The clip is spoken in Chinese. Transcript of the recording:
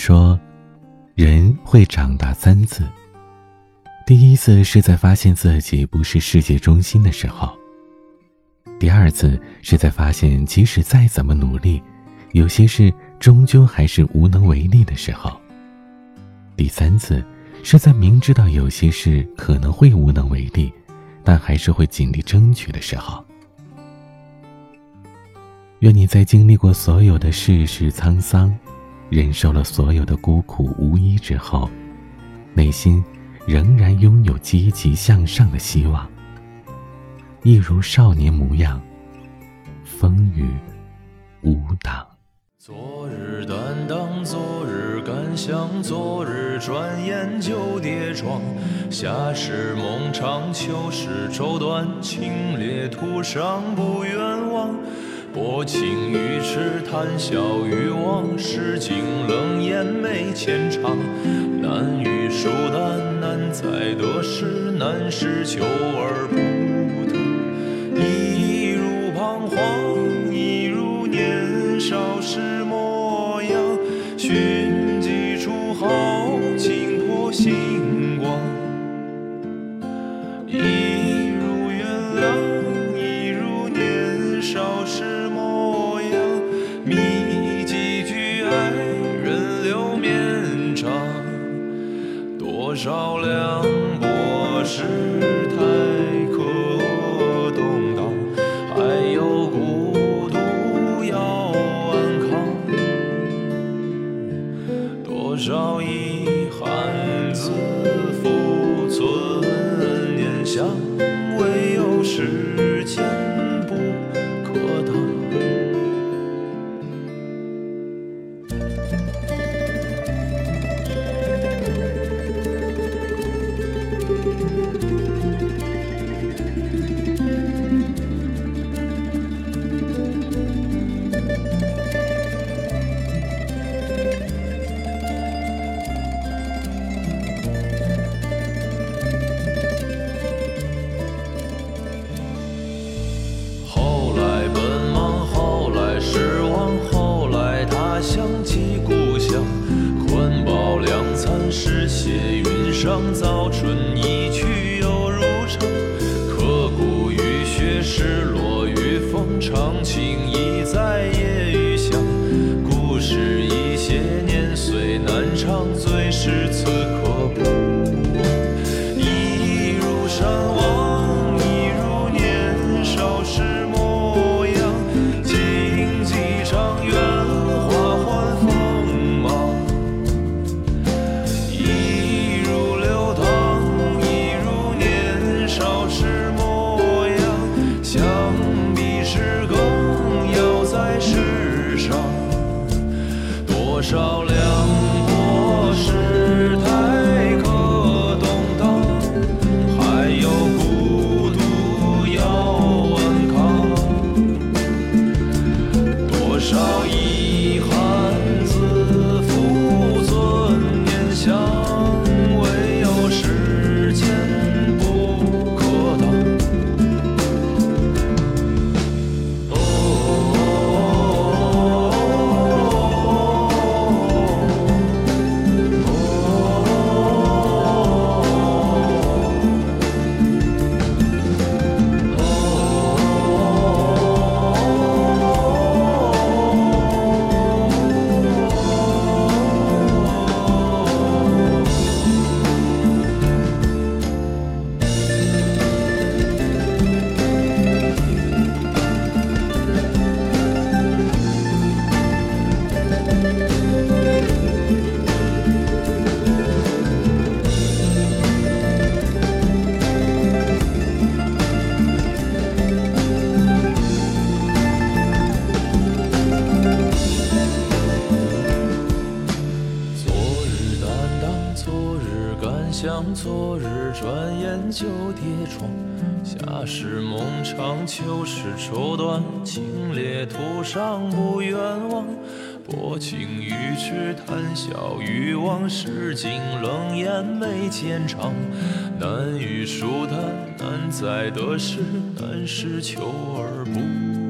说，人会长大三次。第一次是在发现自己不是世界中心的时候；第二次是在发现即使再怎么努力，有些事终究还是无能为力的时候；第三次是在明知道有些事可能会无能为力，但还是会尽力争取的时候。愿你在经历过所有的世事沧桑，忍受了所有的孤苦无依之后，内心仍然拥有积极向上的希望，一如少年模样，风雨无挡。昨日担当，昨日敢想，昨日转眼就跌撞。夏时梦长，秋时愁短，清冽途上不远望。薄情于痴，谈笑于往事，尽冷眼没浅尝。难遇疏淡，难在得失，难是求而不得。一如彷徨，一如年少时模样。寻几处好，惊破星少凉薄世态可动荡，还有孤独要安康，多少遗憾自负存念想，春一去又如常。刻骨雨雪，失落与风，长情多少凉想昨日，转眼就跌撞。夏时梦长，秋时愁短。清冽途上不远望，薄情于痴，谈笑于往事。尽冷眼眉间长。难遇疏淡，难在得失，难是求而不。